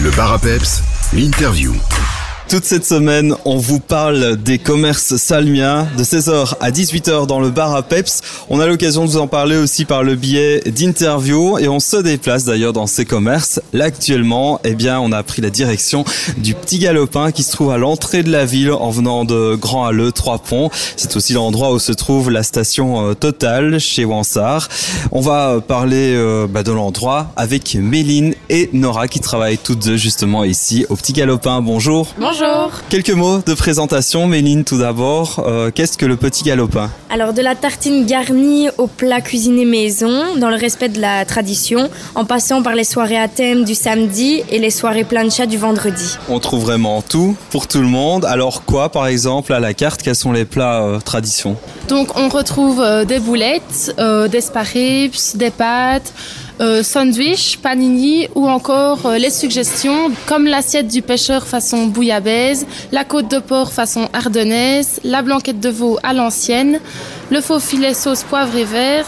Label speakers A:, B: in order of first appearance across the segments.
A: Le bar à peps, l'interview.
B: Toute cette semaine, on vous parle des commerces salmiens de 16h à 18h dans le bar à Peps. On a l'occasion de vous en parler aussi par le biais d'interviews et on se déplace d'ailleurs dans ces commerces. Là actuellement, eh bien, on a pris la direction du Petit Galopin qui se trouve à l'entrée de la ville en venant de Grand Halleux, Trois Ponts. C'est aussi l'endroit où se trouve la station euh, Total chez Wansart. On va parler euh, bah, de l'endroit avec Méline et Nora qui travaillent toutes deux justement ici au Petit Galopin. Bonjour. Quelques mots de présentation, Méline tout d'abord. Euh, Qu'est-ce que le petit galopin
C: Alors de la tartine garnie au plat cuisiné maison, dans le respect de la tradition, en passant par les soirées à thème du samedi et les soirées plancha du vendredi.
B: On trouve vraiment tout pour tout le monde. Alors quoi par exemple à la carte Quels sont les plats euh, traditions
D: Donc on retrouve euh, des boulettes, euh, des sparrips, des pâtes, euh, sandwich, panini ou encore euh, les suggestions comme l'assiette du pêcheur façon bouillabaisse, la côte de porc façon ardennaise, la blanquette de veau à l'ancienne, le faux filet sauce poivre et vert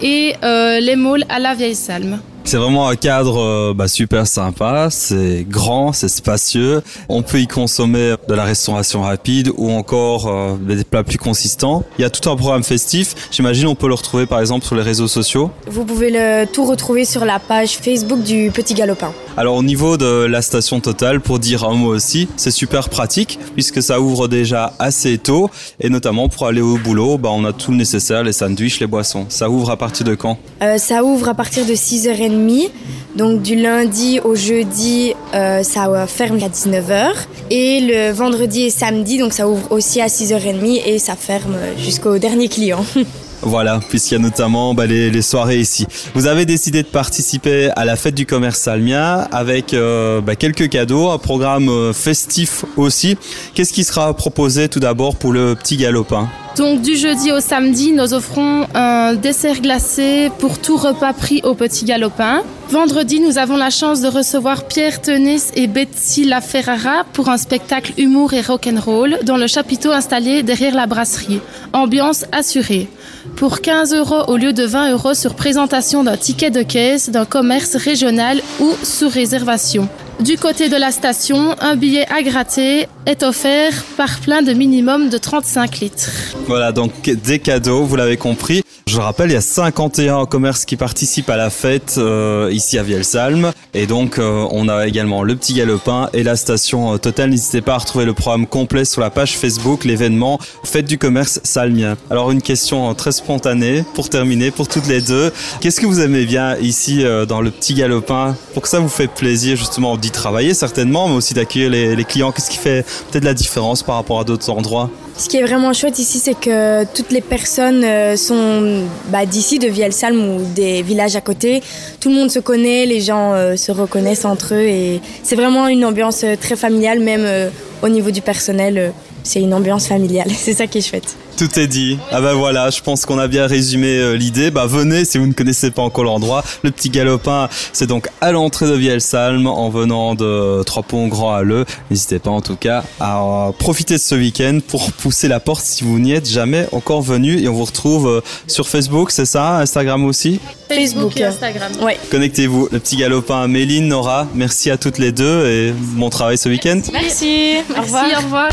D: et euh, les moules à la vieille salme.
B: C'est vraiment un cadre euh, bah, super sympa, c'est grand, c'est spacieux. On peut y consommer de la restauration rapide ou encore euh, des plats plus consistants. Il y a tout un programme festif. J'imagine on peut le retrouver par exemple sur les réseaux sociaux.
C: Vous pouvez le tout retrouver sur la page Facebook du Petit Galopin.
B: Alors au niveau de la station Total, pour dire un mot aussi, c'est super pratique puisque ça ouvre déjà assez tôt et notamment pour aller au boulot, bah, on a tout le nécessaire, les sandwichs, les boissons. Ça ouvre à partir de quand?
C: Euh, ça ouvre à partir de 6h30, donc du lundi au jeudi, euh, ça euh, ferme à 19h. Et le vendredi et samedi, donc ça ouvre aussi à 6h30 et ça ferme euh, jusqu'au dernier client.
B: Voilà, puisqu'il y a notamment bah, les, soirées ici. Vous avez décidé de participer à la fête du commerce salmien avec euh, bah, quelques cadeaux, un programme euh, festif aussi. Qu'est-ce qui sera proposé tout d'abord pour le petit galopin?
D: Donc du jeudi au samedi, nous offrons un dessert glacé pour tout repas pris au Petit Galopin. Vendredi, nous avons la chance de recevoir Pierre Tenis et Betsy Laferrara pour un spectacle humour et rock'n'roll dans le chapiteau installé derrière la brasserie. Ambiance assurée. Pour 15 euros au lieu de 20 euros sur présentation d'un ticket de caisse d'un commerce régional ou sous réservation. Du côté de la station, un billet à gratter est offert par plein de minimum de 35 litres.
B: Voilà, donc des cadeaux, vous l'avez compris. Je rappelle, il y a 51 commerces qui participent à la fête euh, ici à Vielsalm. Et donc, euh, on a également le Petit Galopin et la station euh, Total. N'hésitez pas à retrouver le programme complet sur la page Facebook, l'événement Fête du commerce salmien. Alors, une question euh, très spontanée pour terminer, pour toutes les deux. Qu'est-ce que vous aimez bien ici dans le Petit Galopin? Pour que ça vous fait plaisir justement d'y travailler certainement, mais aussi d'accueillir les clients Qu'est-ce qui fait peut-être la différence par rapport à d'autres endroits
C: Ce qui est vraiment chouette ici, c'est que toutes les personnes euh, sont bah, d'ici, de Vielsalm ou des villages à côté. Tout le monde se connaît, les gens euh, se reconnaissent entre eux et c'est vraiment une ambiance euh, très familiale, même au niveau du personnel. C'est une ambiance familiale, c'est ça qui est chouette.
B: Tout est dit. Ah bah voilà, je pense qu'on a bien résumé euh, l'idée. Bah venez si vous ne connaissez pas encore l'endroit. Le petit galopin, c'est donc à l'entrée de Vielsalm en venant de Trois Ponts Grand Halleux. N'hésitez pas en tout cas à euh, profiter de ce week-end pour pousser la porte si vous n'y êtes jamais encore venu. Et on vous retrouve euh, sur Facebook, c'est ça Instagram aussi?
C: Facebook.
D: et Instagram.
C: Ouais.
B: Connectez-vous. Le petit galopin, Méline, Nora, merci à toutes les deux et bon travail ce week-end.
C: Merci. Au revoir.
D: Merci, au revoir.